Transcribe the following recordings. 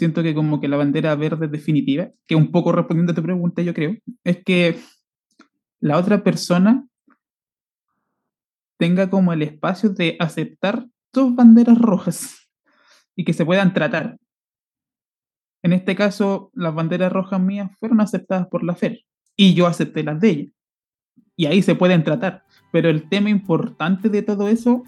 siento que como que la bandera verde definitiva, que un poco respondiendo a tu pregunta, yo creo, es que la otra persona tenga como el espacio de aceptar tus banderas rojas y que se puedan tratar. En este caso, las banderas rojas mías fueron aceptadas por la FER y yo acepté las de ella. Y ahí se pueden tratar. Pero el tema importante de todo eso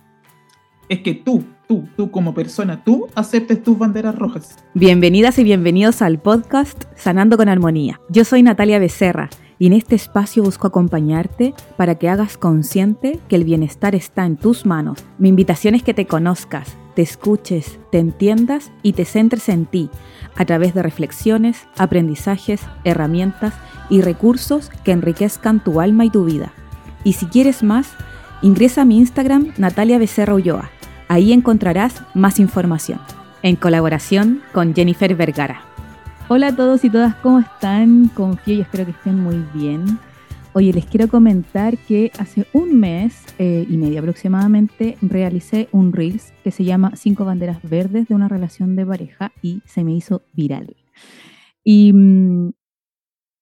es que tú, tú, tú como persona, tú aceptes tus banderas rojas. Bienvenidas y bienvenidos al podcast Sanando con Armonía. Yo soy Natalia Becerra y en este espacio busco acompañarte para que hagas consciente que el bienestar está en tus manos. Mi invitación es que te conozcas, te escuches, te entiendas y te centres en ti a través de reflexiones, aprendizajes, herramientas y recursos que enriquezcan tu alma y tu vida. Y si quieres más, ingresa a mi Instagram Natalia Becerra Ulloa. Ahí encontrarás más información, en colaboración con Jennifer Vergara. Hola a todos y todas, ¿cómo están? Confío y espero que estén muy bien. Oye, les quiero comentar que hace un mes eh, y medio aproximadamente realicé un Reels que se llama Cinco banderas verdes de una relación de pareja y se me hizo viral. Y, mm,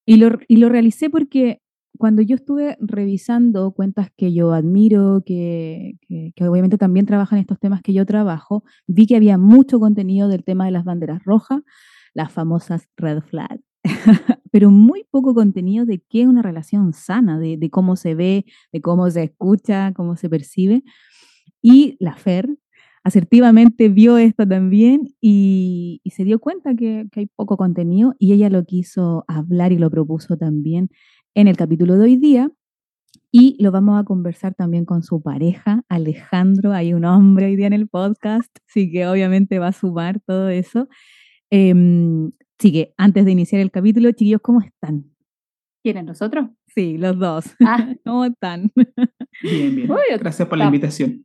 y, lo, y lo realicé porque cuando yo estuve revisando cuentas que yo admiro, que, que, que, obviamente también trabajan estos temas que yo trabajo, vi que había mucho contenido del tema de las banderas rojas, las famosas red flags, pero muy poco contenido de qué es una relación sana, de, de, cómo se ve, de cómo se escucha, cómo se percibe. Y la FER asertivamente vio esto también y, y se dio cuenta que, que, hay poco contenido y ella lo quiso hablar y lo propuso también en el capítulo de hoy día. Y lo vamos a conversar también con su pareja, Alejandro. Hay un hombre hoy día en el podcast, así que obviamente va a sumar todo eso. Eh, sí que antes de iniciar el capítulo, chiquillos, ¿cómo están? ¿Quiénes, nosotros? Sí, los dos. Ah. ¿Cómo están? Bien, bien. Uy, Gracias por la invitación.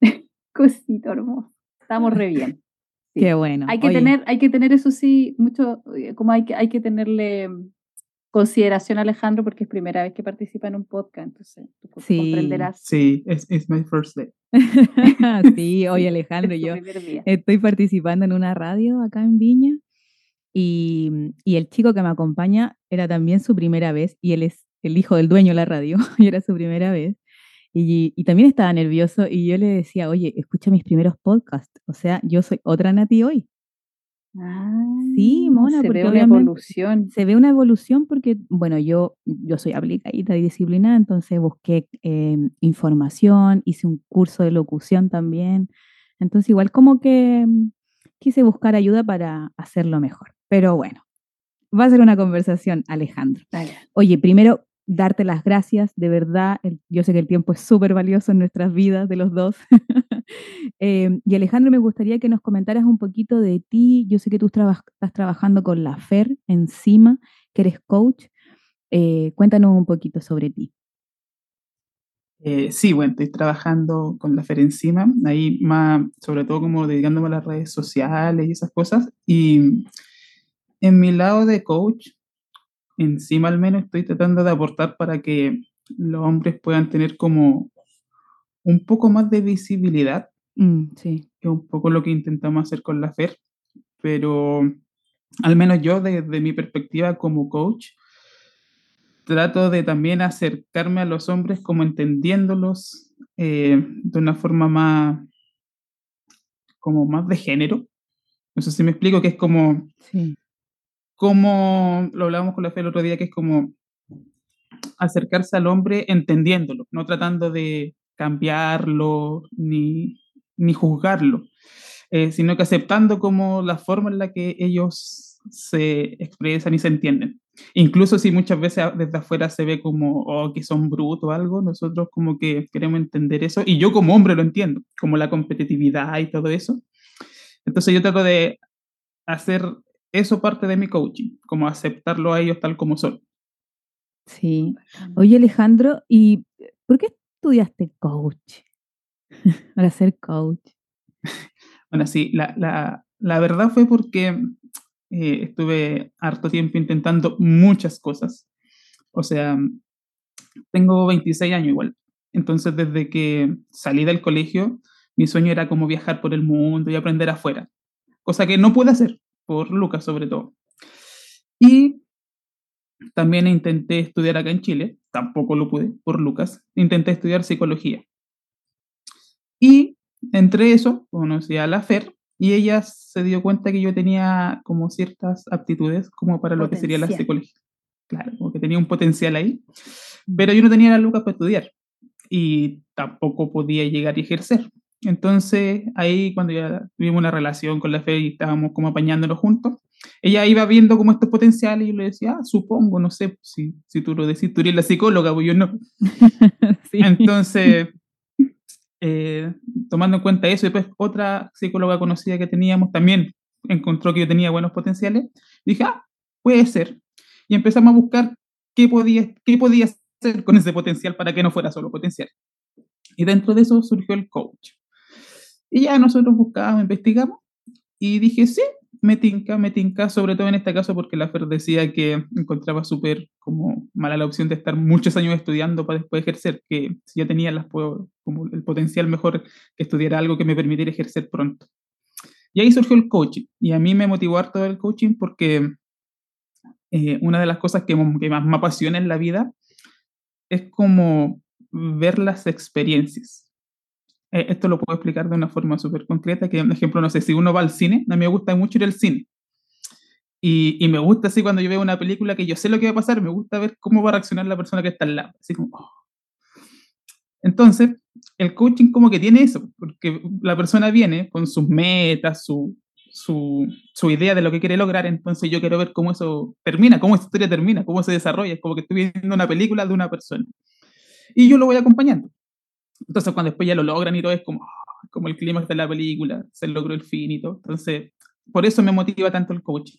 Cosito hermoso. Estamos re bien. Sí. Qué bueno. Hay que, tener, hay que tener eso sí, mucho, como hay que, hay que tenerle consideración Alejandro porque es primera vez que participa en un podcast, entonces tú sí. comprenderás. Sí, es it's my first day. sí, oye Alejandro, yo estoy participando en una radio acá en Viña y, y, el chico que me acompaña era también su primera vez y él es el hijo del dueño de la radio y era su primera vez. Y, y, también estaba nervioso y yo le decía, oye, escucha mis primeros podcasts, o sea, yo soy otra Nati hoy. Ah, sí, Mona, se porque ve una evolución. Se ve una evolución porque, bueno, yo, yo soy aplicadita y disciplinada, entonces busqué eh, información, hice un curso de locución también. Entonces, igual como que quise buscar ayuda para hacerlo mejor. Pero bueno, va a ser una conversación, Alejandro. Oye, primero, darte las gracias, de verdad. Yo sé que el tiempo es súper valioso en nuestras vidas de los dos. eh, y Alejandro, me gustaría que nos comentaras un poquito de ti. Yo sé que tú estás trabajando con la FER encima, que eres coach. Eh, cuéntanos un poquito sobre ti. Eh, sí, bueno, estoy trabajando con la FER encima, ahí más, sobre todo como dedicándome a las redes sociales y esas cosas. Y en mi lado de coach, encima al menos estoy tratando de aportar para que los hombres puedan tener como un poco más de visibilidad, mm, sí. que es un poco lo que intentamos hacer con la FER, pero al menos yo desde mi perspectiva como coach, trato de también acercarme a los hombres como entendiéndolos eh, de una forma más, como más de género. No sé si me explico, que es como, sí como lo hablábamos con la fe el otro día, que es como acercarse al hombre entendiéndolo, no tratando de cambiarlo ni, ni juzgarlo, eh, sino que aceptando como la forma en la que ellos se expresan y se entienden. Incluso si muchas veces desde afuera se ve como oh, que son brutos o algo, nosotros como que queremos entender eso, y yo como hombre lo entiendo, como la competitividad y todo eso. Entonces yo trato de hacer eso parte de mi coaching, como aceptarlo a ellos tal como son. Sí. Oye, Alejandro, ¿y por qué estudiaste coach? Para ser coach. Bueno, sí, la, la, la verdad fue porque eh, estuve harto tiempo intentando muchas cosas. O sea, tengo 26 años igual. Entonces, desde que salí del colegio, mi sueño era como viajar por el mundo y aprender afuera. Cosa que no pude hacer por Lucas sobre todo. Y también intenté estudiar acá en Chile, tampoco lo pude por Lucas, intenté estudiar psicología. Y entre eso conocí a la Fer y ella se dio cuenta que yo tenía como ciertas aptitudes como para lo que sería la psicología. Claro, como que tenía un potencial ahí, pero yo no tenía la Lucas para estudiar y tampoco podía llegar y ejercer. Entonces, ahí cuando ya tuvimos una relación con la Fer y estábamos como apañándonos juntos, ella iba viendo como estos potenciales y yo le decía, ah, supongo, no sé, si, si tú lo decís, tú eres la psicóloga, pues yo no. Entonces, eh, tomando en cuenta eso, después otra psicóloga conocida que teníamos también encontró que yo tenía buenos potenciales, dije, ah, puede ser. Y empezamos a buscar qué podía, qué podía hacer con ese potencial para que no fuera solo potencial. Y dentro de eso surgió el coach. Y ya nosotros buscábamos, investigamos y dije, sí, me tinca, me tinca, sobre todo en este caso porque la Fer decía que encontraba súper como mala la opción de estar muchos años estudiando para después ejercer, que si ya tenía las, como el potencial mejor que estudiara algo que me permitiera ejercer pronto. Y ahí surgió el coaching, y a mí me motivó harto el coaching porque eh, una de las cosas que, que más me apasiona en la vida es como ver las experiencias. Eh, esto lo puedo explicar de una forma súper concreta, que un ejemplo, no sé, si uno va al cine, a mí me gusta mucho ir al cine. Y, y, me gusta así cuando yo veo una película que yo sé lo que va a pasar, me gusta ver cómo va a reaccionar la persona que está al lado. Así como, oh. Entonces, el coaching como que tiene eso, porque la persona viene con sus metas, su, su, su, idea de lo que quiere lograr, entonces yo quiero ver cómo eso termina, cómo esa historia termina, cómo se desarrolla, es como que estoy viendo una película de una persona. Y yo lo voy acompañando. Entonces, cuando después ya lo logran y todo, es como, ah, como el clímax de la película, se logró el fin y todo. Entonces, por eso me motiva tanto el coaching.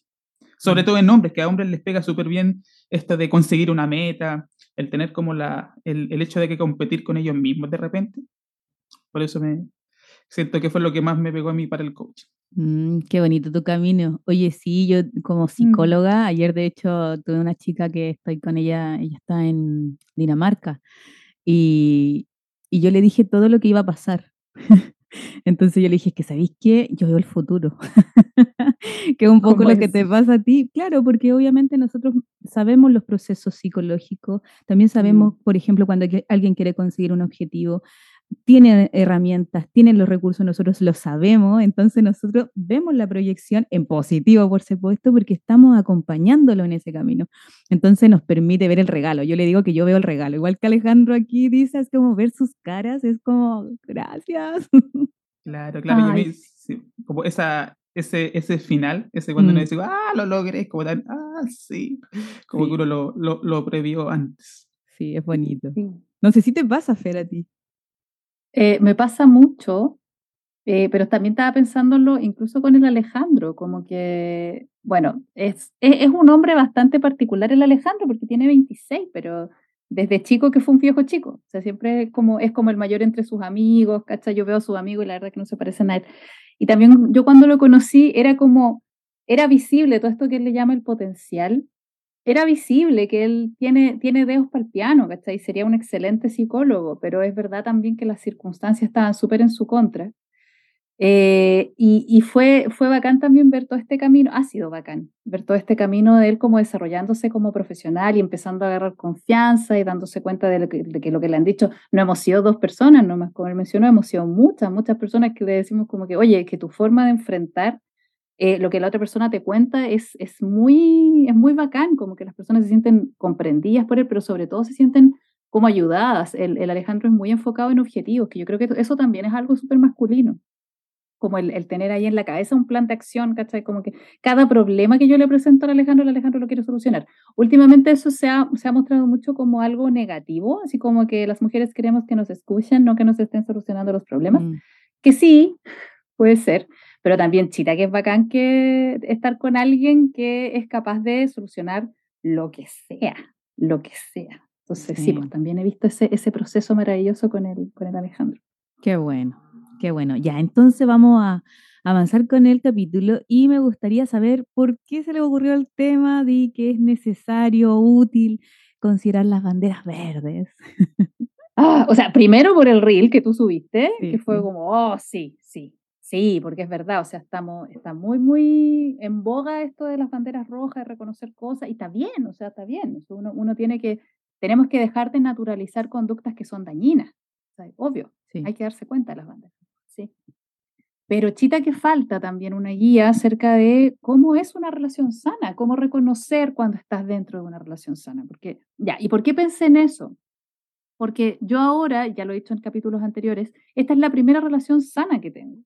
Sobre mm. todo en hombres, que a hombres les pega súper bien esto de conseguir una meta, el tener como la, el, el, hecho de que competir con ellos mismos de repente. Por eso me siento que fue lo que más me pegó a mí para el coaching. Mm, qué bonito tu camino. Oye, sí, yo como mm. psicóloga, ayer de hecho tuve una chica que estoy con ella, ella está en Dinamarca, y, y yo le dije todo lo que iba a pasar. Entonces yo le dije, que sabéis qué, yo veo el futuro, que es un poco lo que te pasa a ti, claro, porque obviamente nosotros sabemos los procesos psicológicos, también sabemos, por ejemplo, cuando alguien quiere conseguir un objetivo, tiene herramientas, tiene los recursos, nosotros lo sabemos, entonces nosotros vemos la proyección en positivo, por supuesto, porque estamos acompañándolo en ese camino. Entonces nos permite ver el regalo. Yo le digo que yo veo el regalo, igual que Alejandro aquí dice, es como ver sus caras, es como, gracias. Claro, claro, yo como esa, ese, ese final, ese cuando uno mm. dice, ah, lo logré, como tan, ah, sí, como que uno lo, lo, lo previó antes. Sí, es bonito. No sé si te pasa, Fer, a ti. Eh, me pasa mucho, eh, pero también estaba pensándolo incluso con el Alejandro, como que, bueno, es, es, un hombre bastante particular el Alejandro, porque tiene 26, pero desde chico que fue un viejo chico, o sea, siempre es como, es como el mayor entre sus amigos, ¿cachai? Yo veo a sus amigos y la verdad que no se parecen a él. Y también yo cuando lo conocí era como, era visible todo esto que él le llama el potencial, era visible que él tiene, tiene dedos para el piano, ¿cachai? Sería un excelente psicólogo, pero es verdad también que las circunstancias estaban súper en su contra. Eh, y, y fue, fue bacán también ver todo este camino, ha sido bacán, ver todo este camino de él como desarrollándose como profesional y empezando a agarrar confianza y dándose cuenta de, lo que, de que lo que le han dicho no hemos sido dos personas, nomás como él mencionó, hemos sido muchas, muchas personas que le decimos como que, oye, que tu forma de enfrentar eh, lo que la otra persona te cuenta es, es, muy, es muy bacán, como que las personas se sienten comprendidas por él, pero sobre todo se sienten como ayudadas. El, el Alejandro es muy enfocado en objetivos, que yo creo que eso también es algo súper masculino, como el, el, tener ahí en la cabeza un plan de acción, ¿cachai? Como que cada problema que yo le presento al Alejandro, el Alejandro lo quiere solucionar. Últimamente eso se ha, se ha mostrado mucho como algo negativo, así como que las mujeres queremos que nos escuchen, no que nos estén solucionando los problemas, mm. que sí, puede ser, pero también chita que es bacán que estar con alguien que es capaz de solucionar lo que sea, lo que sea. Entonces, sí, pues también he visto ese, ese proceso maravilloso con el, con el Alejandro. Qué bueno, qué bueno. Ya, entonces vamos a avanzar con el capítulo y me gustaría saber por qué se le ocurrió el tema de que es necesario, útil considerar las banderas verdes. Ah, o sea, primero por el reel que tú subiste, que fue como, oh, sí, sí, Sí, porque es verdad, o sea, estamos, está muy, muy en boga esto de las banderas rojas, de reconocer cosas, y está bien, o sea, está bien. uno, uno tiene que, tenemos que dejar de naturalizar conductas que son dañinas. obvio, hay que darse cuenta de las banderas. Sí. Pero chita que falta también una guía acerca de cómo es una relación sana, cómo reconocer cuando estás dentro de una relación sana. Porque, ya, ¿y por qué pensé en eso? Porque yo ahora, ya lo he dicho en capítulos anteriores, esta es la primera relación sana que tengo.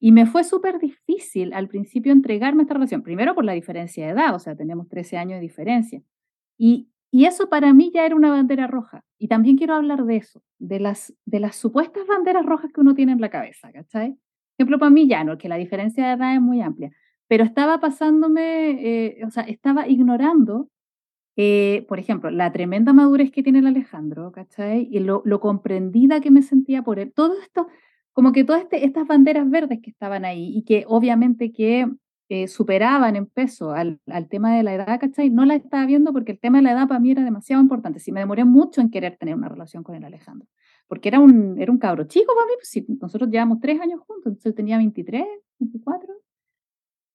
Y me fue súper difícil al principio entregarme esta relación, primero por la diferencia de edad, o sea, tenemos 13 años de diferencia. Y, y eso para mí ya era una bandera roja. Y también quiero hablar de eso, de las, de las supuestas banderas rojas que uno tiene en la cabeza, ¿cachai? ejemplo, para mí ya no, que la diferencia de edad es muy amplia, pero estaba pasándome, eh, o sea, estaba ignorando, eh, por ejemplo, la tremenda madurez que tiene el Alejandro, ¿cachai? Y lo, comprendida que me sentía por él. Todo esto, como que todas este, estas banderas verdes que estaban ahí y que obviamente que eh, superaban en peso al, al, tema de la edad, ¿cachai? No la estaba viendo porque el tema de la edad para mí era demasiado importante. Sí, me demoré mucho en querer tener una relación con el Alejandro porque era un, era un cabro chico para mí, pues nosotros llevamos tres años juntos, entonces él tenía 23, 24.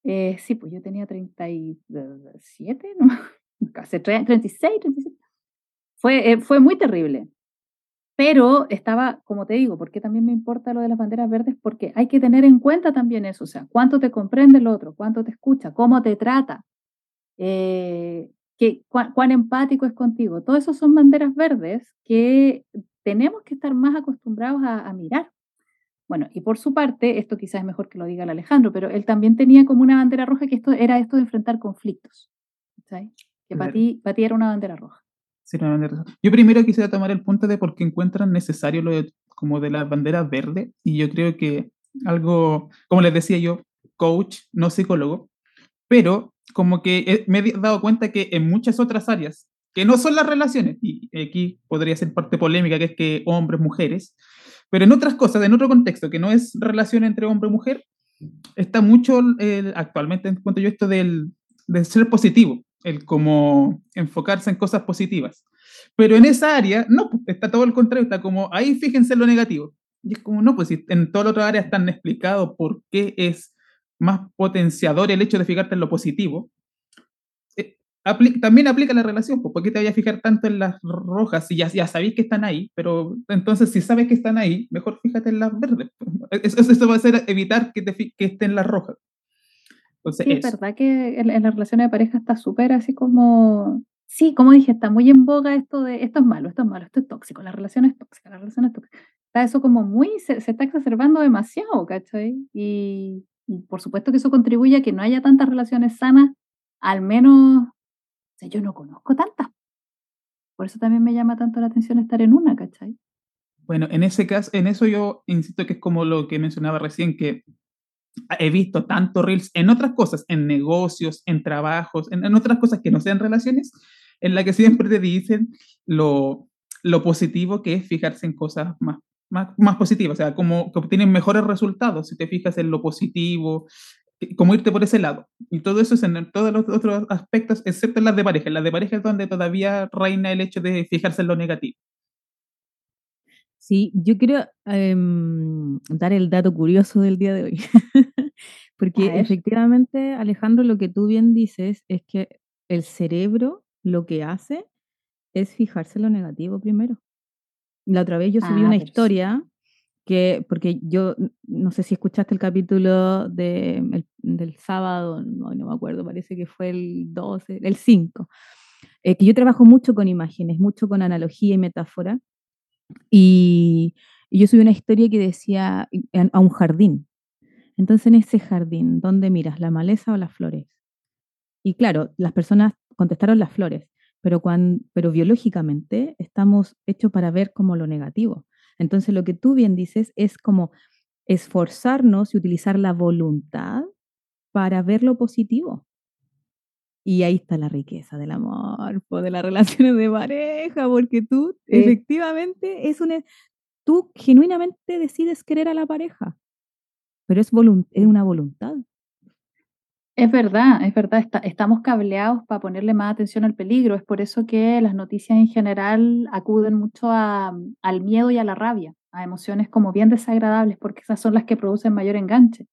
Eh, sí, pues yo tenía 37, no, casi 36, 37. Fue, eh, fue muy terrible. Pero estaba, como te digo, porque también me importa lo de las banderas verdes, porque hay que tener en cuenta también eso, o sea, cuánto te comprende el otro, cuánto te escucha, cómo te trata, eh, que, cuán, empático es contigo. Todo eso son banderas verdes que tenemos que estar más acostumbrados a, mirar. Bueno, y por su parte, esto quizás es mejor que lo diga el Alejandro, pero él también tenía como una bandera roja que esto era esto de enfrentar conflictos. ¿sabes? Que para, ti, para ti era una bandera roja. Yo primero quisiera tomar el punto de por qué encuentran necesario lo de, como de la bandera verde, y yo creo que algo, como les decía yo, coach, no psicólogo, pero como que me he dado cuenta que en muchas otras áreas que no son las relaciones, y aquí podría ser parte polémica, que es que hombres, mujeres, pero en otras cosas, en otro contexto, que no es relación entre hombre y mujer, está mucho actualmente, en cuanto yo esto del, ser positivo, el como enfocarse en cosas positivas. Pero en esa área, no, pues, está todo el contrario, está como, ahí fíjense en lo negativo. Y es como, no, pues si en toda la otra área están explicado por qué es más potenciador el hecho de fijarte en lo positivo, también aplica la relación, pues, ¿por qué te vayas a fijar tanto en las rojas si ya, ya sabéis que están ahí? Pero entonces, si sabes que están ahí, mejor fíjate en las verdes. Pues. Eso, va a ser evitar que, te, que estén las rojas. Sí, es verdad que en, la relación de pareja está súper así como. Sí, como dije, está muy en boga esto de esto es malo, esto es malo, esto es tóxico, la relación es tóxica, la relación es tóxica. Está eso como muy, se, se está exacerbando demasiado, ¿cachai? Y, y por supuesto que eso contribuye a que no haya tantas relaciones sanas, al menos sea, yo no conozco tantas. Por eso también me llama tanto la atención estar en una, ¿cachai? Bueno, en ese caso, en eso yo insisto que es como lo que mencionaba recién, que he visto tanto reels en otras cosas, en negocios, en trabajos, en, otras cosas que no sean relaciones, en la que siempre te dicen lo, lo positivo que es fijarse en cosas más, más, más positivas, o sea, como que obtienen mejores resultados si te fijas en lo positivo, como irte por ese lado. Y todo eso es en todos los otros aspectos, excepto en las de pareja. En las de pareja es donde todavía reina el hecho de fijarse en lo negativo. Sí, yo quiero em, dar el dato curioso del día de hoy. Porque efectivamente, Alejandro, lo que tú bien dices es que el cerebro lo que hace es fijarse en lo negativo primero. La otra vez yo subí ah, una historia que, porque yo no sé si escuchaste el capítulo de, del sábado, no, no, me acuerdo, parece que fue el 12, el 5, eh, que yo trabajo mucho con imágenes, mucho con analogía y metáfora, y, yo subí una historia que decía a un jardín. Entonces en ese jardín, ¿dónde miras? ¿La maleza o las flores? Y claro, las personas contestaron las flores, pero, cuando, pero biológicamente estamos hechos para ver como lo negativo. Entonces, lo que tú bien dices es como esforzarnos y utilizar la voluntad para ver lo positivo. Y ahí está la riqueza del amor, de las relaciones de pareja, porque tú efectivamente es una, tú genuinamente decides querer a la pareja, pero es, es una voluntad. Es verdad, es verdad, estamos cableados para ponerle más atención al peligro. Es por eso que las noticias en general acuden mucho al miedo y a la rabia, a emociones como bien desagradables, porque esas son las que producen mayor enganche.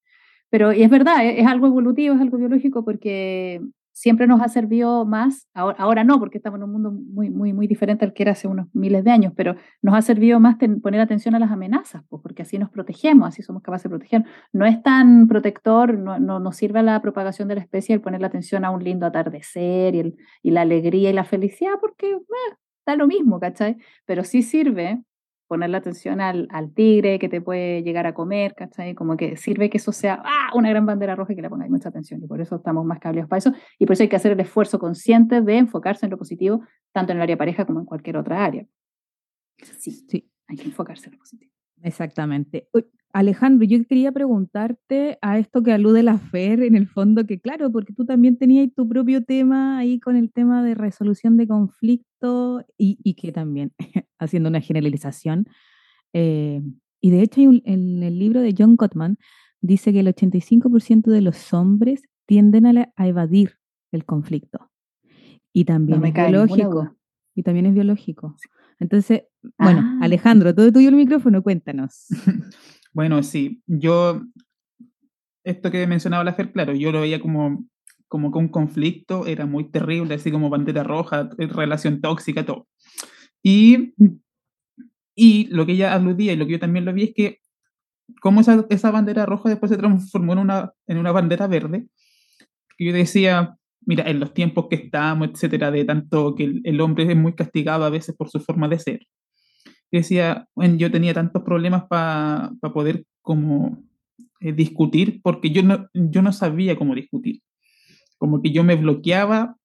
Pero y es verdad, es, es algo evolutivo, es algo biológico, porque siempre nos ha servido más, ahora, no, porque estamos en un mundo muy, muy, muy diferente al que era hace unos miles de años, pero nos ha servido más poner atención a las amenazas, pues, porque así nos protegemos, así somos capaces de proteger. No es tan protector, no, no nos sirve a la propagación de la especie el poner la atención a un lindo atardecer y, el, y la alegría y la felicidad, porque eh, da lo mismo, ¿cachai? Pero sí sirve ponerle atención al, al, tigre que te puede llegar a comer, ¿cachai? Como que sirve que eso sea ¡ah! una gran bandera roja y que le pongáis mucha atención. Y por eso estamos más cableados para eso. Y por eso hay que hacer el esfuerzo consciente de enfocarse en lo positivo, tanto en el área pareja como en cualquier otra área. Sí, sí. hay que enfocarse en lo positivo. Exactamente. Alejandro, yo quería preguntarte a esto que alude la FER, en el fondo, que claro, porque tú también tenías tu propio tema ahí con el tema de resolución de conflicto y, que también, haciendo una generalización, eh, y de hecho en el libro de John Gottman dice que el 85% de los hombres tienden a, evadir el conflicto. Y también es biológico. Y también es biológico. Entonces, bueno, ah. Alejandro, todo tuyo el micrófono, cuéntanos. Bueno, sí, yo, esto que mencionaba la Fer, claro, yo lo veía como, como que un conflicto era muy terrible, así como bandera roja, eh, relación tóxica, todo. Y, y lo que ella aludía y lo que yo también lo vi es que cómo esa, esa bandera roja después se transformó en una, en una bandera verde, que yo decía, mira, en los tiempos que estamos, etcétera, de tanto que el, el hombre es muy castigado a veces por su forma de ser, decía, bueno, yo tenía tantos problemas para poder como eh, discutir, porque yo no, yo no sabía cómo discutir. Como que yo me bloqueaba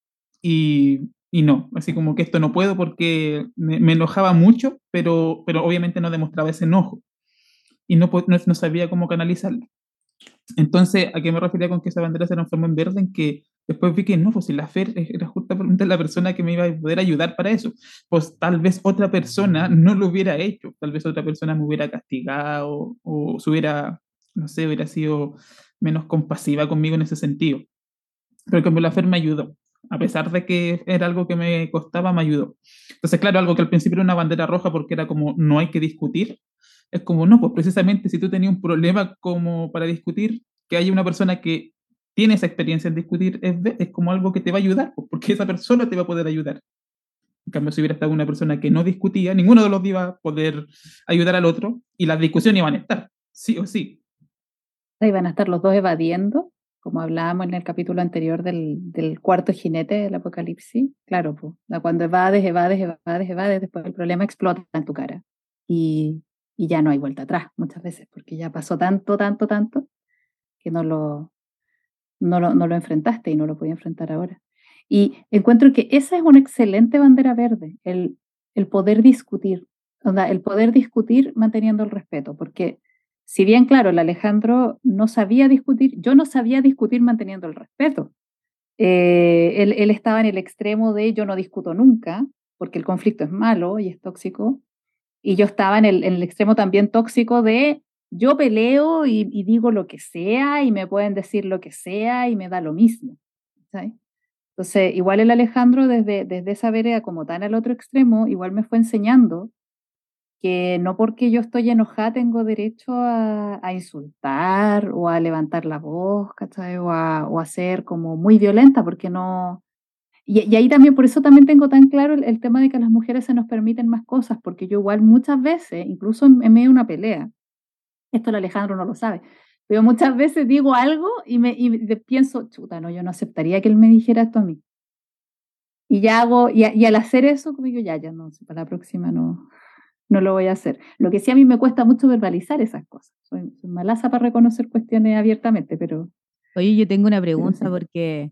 y, y no, así como que esto no puedo porque me, enojaba mucho, pero, pero obviamente no demostraba ese enojo y no, no, no sabía cómo canalizarlo. Entonces, ¿a qué me refería con que esa bandera se transformó en verde? En que Después vi que no, pues si la Fer era justamente la persona que me iba a poder ayudar para eso. Pues tal vez otra persona no lo hubiera hecho, tal vez otra persona me hubiera castigado o se hubiera, no sé, hubiera sido menos compasiva conmigo en ese sentido. Pero como la Fer me ayudó. A pesar de que era algo que me costaba, me ayudó. Entonces, claro, algo que al principio era una bandera roja porque era como no hay que discutir, es como no, pues precisamente si tú tenías un problema como para discutir, que haya una persona que tiene esa experiencia en discutir, es, es como algo que te va a ayudar, porque esa persona te va a poder ayudar. En cambio, si hubiera estado una persona que no discutía, ninguno de los iba a poder ayudar al otro y las discusiones iban a estar, sí o sí. Iban a estar los dos evadiendo, como hablábamos en el capítulo anterior del, del cuarto jinete del apocalipsis. Claro, pues, cuando evades, evades, evades, evades, después el problema explota en tu cara. Y, y ya no hay vuelta atrás muchas veces, porque ya pasó tanto, tanto, tanto, que no lo, no lo, no lo enfrentaste y no lo podía enfrentar ahora. Y encuentro que esa es una excelente bandera verde, el, el poder discutir, el poder discutir manteniendo el respeto, porque si bien, claro, el Alejandro no sabía discutir, yo no sabía discutir manteniendo el respeto. Eh, él, él, estaba en el extremo de yo no discuto nunca, porque el conflicto es malo y es tóxico, y yo estaba en el, en el extremo también tóxico de yo peleo y, digo lo que sea y me pueden decir lo que sea y me da lo mismo. Entonces, igual el Alejandro desde, desde esa vereda como tan al otro extremo, igual me fue enseñando que no porque yo estoy enojada tengo derecho a, insultar o a levantar la voz, ¿cachai? O a, o a ser como muy violenta, porque no... Y, ahí también, por eso también tengo tan claro el, tema de que a las mujeres se nos permiten más cosas, porque yo igual muchas veces, incluso en medio de una pelea, esto el Alejandro no lo sabe. Pero muchas veces digo algo y, me, y pienso, chuta, no, yo no aceptaría que él me dijera esto a mí. Y ya hago, y, al hacer eso, como digo, ya, ya no, para la próxima no, no lo voy a hacer. Lo que sí a mí me cuesta mucho verbalizar esas cosas. Soy, malaza para reconocer cuestiones abiertamente, pero... Oye, yo tengo una pregunta porque,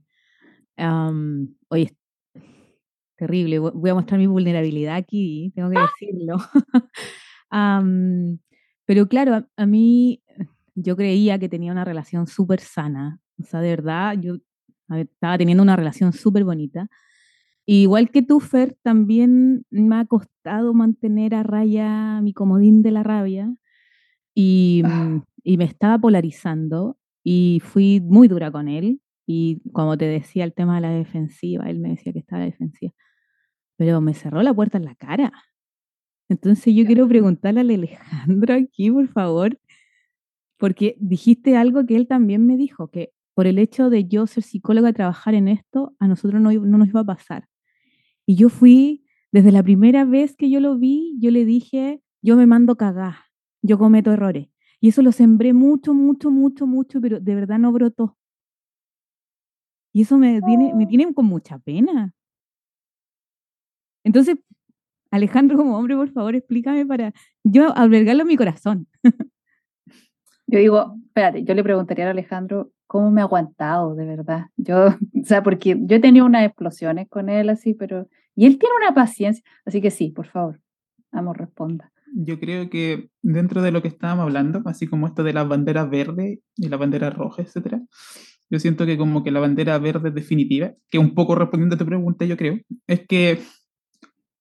oye, terrible, voy a mostrar mi vulnerabilidad aquí, tengo que ¡Ah! decirlo. Pero claro, a, mí yo creía que tenía una relación súper sana. O sea, de verdad, yo estaba teniendo una relación súper bonita. igual que tú, Fer, también me ha costado mantener a raya mi comodín de la rabia y, ah. y me estaba polarizando y fui muy dura con él y como te decía el tema de la defensiva, él me decía que estaba defensiva, pero me cerró la puerta en la cara. Entonces yo quiero preguntarle a Alejandro aquí, por favor, porque dijiste algo que él también me dijo, que por el hecho de yo ser psicóloga y trabajar en esto, a nosotros no, no nos iba a pasar. Y yo fui, desde la primera vez que yo lo vi, yo le dije, yo me mando cagar, yo cometo errores. Y eso lo sembré mucho, mucho, mucho, mucho, pero de verdad no brotó. Y eso me tiene, me tiene con mucha pena. Entonces, Alejandro, como hombre, por favor, explícame para yo albergarlo en mi corazón. Yo digo, espérate, yo le preguntaría a Alejandro cómo me ha aguantado, de verdad. Yo, o sea, porque yo he tenido unas explosiones con él así, pero. Y él tiene una paciencia. Así que sí, por favor, vamos, responda. Yo creo que dentro de lo que estábamos hablando, así como esto de las banderas verdes y las banderas rojas, etcétera, yo siento que como que la bandera verde definitiva, que un poco respondiendo a tu pregunta, yo creo, es que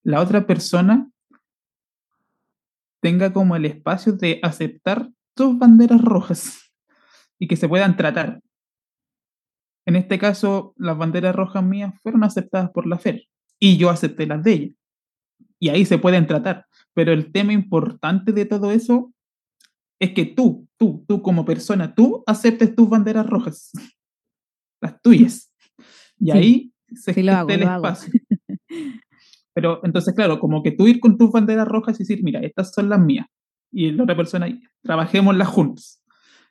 la otra persona tenga como el espacio de aceptar tus banderas rojas y que se puedan tratar. En este caso, las banderas rojas mías fueron aceptadas por la FER y yo acepté las de ella. Y ahí se pueden tratar. Pero el tema importante de todo eso es que tú, tú, tú como persona, tú aceptes tus banderas rojas, las tuyas. Y ahí se sí, el espacio. Pero entonces, claro, como que tú ir con tus banderas rojas y decir, mira, estas son las mías. Y la otra persona, trabajémoslas juntos.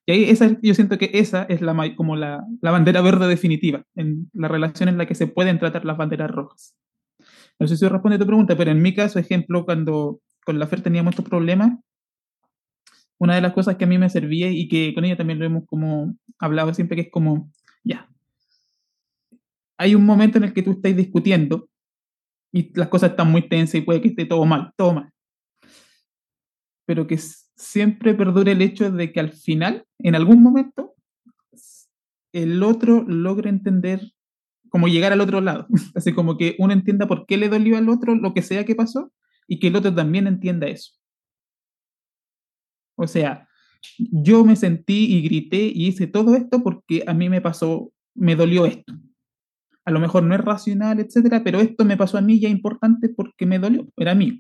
Y ahí esa, yo siento que esa es la, como la, la bandera verde definitiva, en la relación en la que se pueden tratar las banderas rojas. No sé si responde a tu pregunta, pero en mi caso, ejemplo, cuando con la FER teníamos estos problemas, una de las cosas que a mí me servía y que con ella también lo hemos como hablado siempre, que es como, ya, hay un momento en el que tú estás discutiendo y las cosas están muy tensas y puede que esté todo mal, todo mal. Pero que siempre perdure el hecho de que al final, en algún momento, el otro logre entender, como llegar al otro lado. Así como que uno entienda por qué le dolió al otro lo que sea que pasó y que el otro también entienda eso. O sea, yo me sentí y grité y hice todo esto porque a mí me pasó, me dolió esto a lo mejor no es racional, etcétera, pero esto me pasó a mí ya importante porque me dolió, era mío.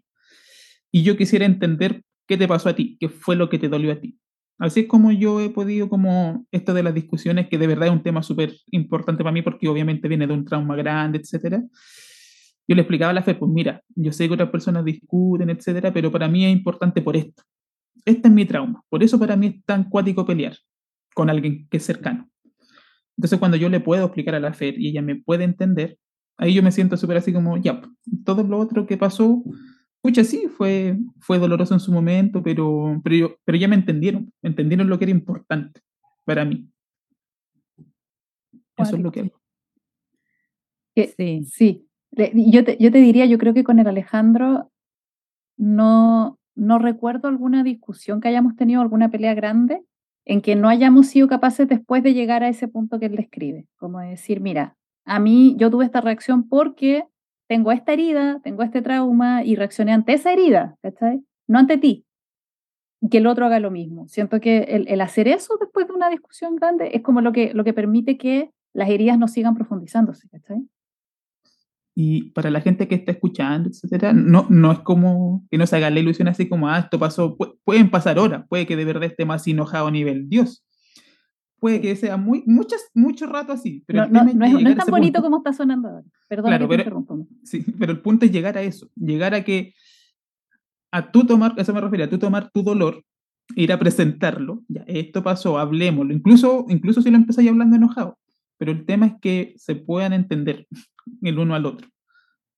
Y yo quisiera entender qué te pasó a ti, qué fue lo que te dolió a ti. Así es como yo he podido, como esto de las discusiones, que de verdad es un tema súper importante para mí porque obviamente viene de un trauma grande, etcétera. Yo le explicaba a la fe, pues mira, yo sé que otras personas discuten, etcétera, pero para mí es importante por esto. Este es mi trauma. Por eso para mí es tan cuático pelear con alguien que es cercano. Entonces, cuando yo le puedo explicar a la Fer y ella me puede entender, ahí yo me siento súper así como, ya, todo lo otro que pasó, pucha, sí, fue, fue doloroso en su momento, pero, pero, pero ya me entendieron, entendieron lo que era importante para mí. Eso es lo que Sí. sí. Yo te, yo te diría, yo creo que con el Alejandro no, no recuerdo alguna discusión que hayamos tenido, alguna pelea grande, en que no hayamos sido capaces después de llegar a ese punto que él describe, como decir, mira, a mí yo tuve esta reacción porque tengo esta herida, tengo este trauma y reaccioné ante esa herida, ¿cachai? No ante ti. Que el otro haga lo mismo. Siento que el, hacer eso después de una discusión grande es como lo que, lo que permite que las heridas no sigan profundizándose, ¿cachai? Y para la gente que está escuchando, etcétera, no, no es como que no se haga la ilusión así como, ah, esto pasó, pueden pasar horas, puede que de verdad esté más enojado a nivel Dios. Puede que sea muy, muchas, mucho rato así. Pero no, no, es, tan bonito como está sonando ahora. Perdón claro, pero, sí, pero el punto es llegar a eso, llegar a que, a tú tomar, a eso me refiero, a tú tomar tu dolor, ir a presentarlo, ya, esto pasó, hablemoslo, incluso, incluso si lo empezáis hablando enojado, pero el tema es que se puedan entender el uno al otro,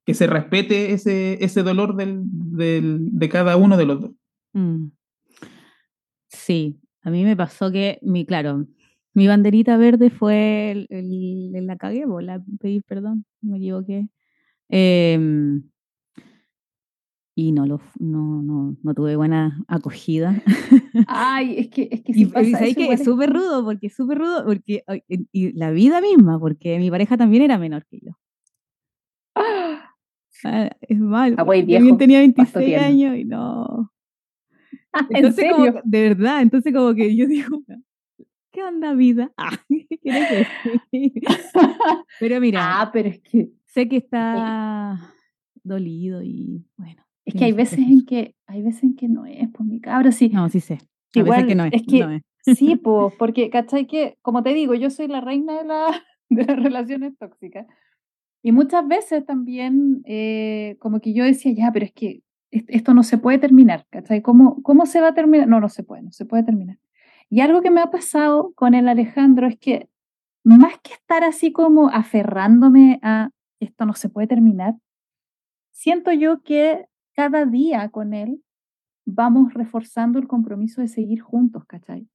que se respete ese, ese dolor del, del, de cada uno de los dos. Mm. Sí, a mí me pasó que, mi, claro, mi banderita verde fue el, el, la cagué, la pedí perdón, me equivoqué. Eh, y no, lo, no, no, no tuve buena acogida. Ay, es que, es que sí y, y que es súper rudo, porque es súper rudo, porque y la vida misma, porque mi pareja también era menor que yo. Ah, es mal. Ah, también tenía 26 años y no. ¿En serio? de verdad, entonces como que yo digo, ¿Qué onda vida? Ah, ¿Qué? Pero mira, Ah, pero es que, sé que está dolido y bueno. es que hay veces en que, hay veces en que no es, pues mi cabra, sí. No, sí sé. A Igual, veces que no es. es que- no es. Sí, pues, porque, ¿cachai? Que, como te digo, yo soy la reina de, la, de las relaciones tóxicas. Y muchas veces también, eh, como que yo decía, ya, pero es que est- esto no se puede terminar, ¿cachai? ¿Cómo, ¿Cómo se va a terminar? No, no se puede, no se puede terminar. Y algo que me ha pasado con el Alejandro es que, más que estar así como aferrándome a esto no se puede terminar, siento yo que cada día con él vamos reforzando el compromiso de seguir juntos, ¿cachai? O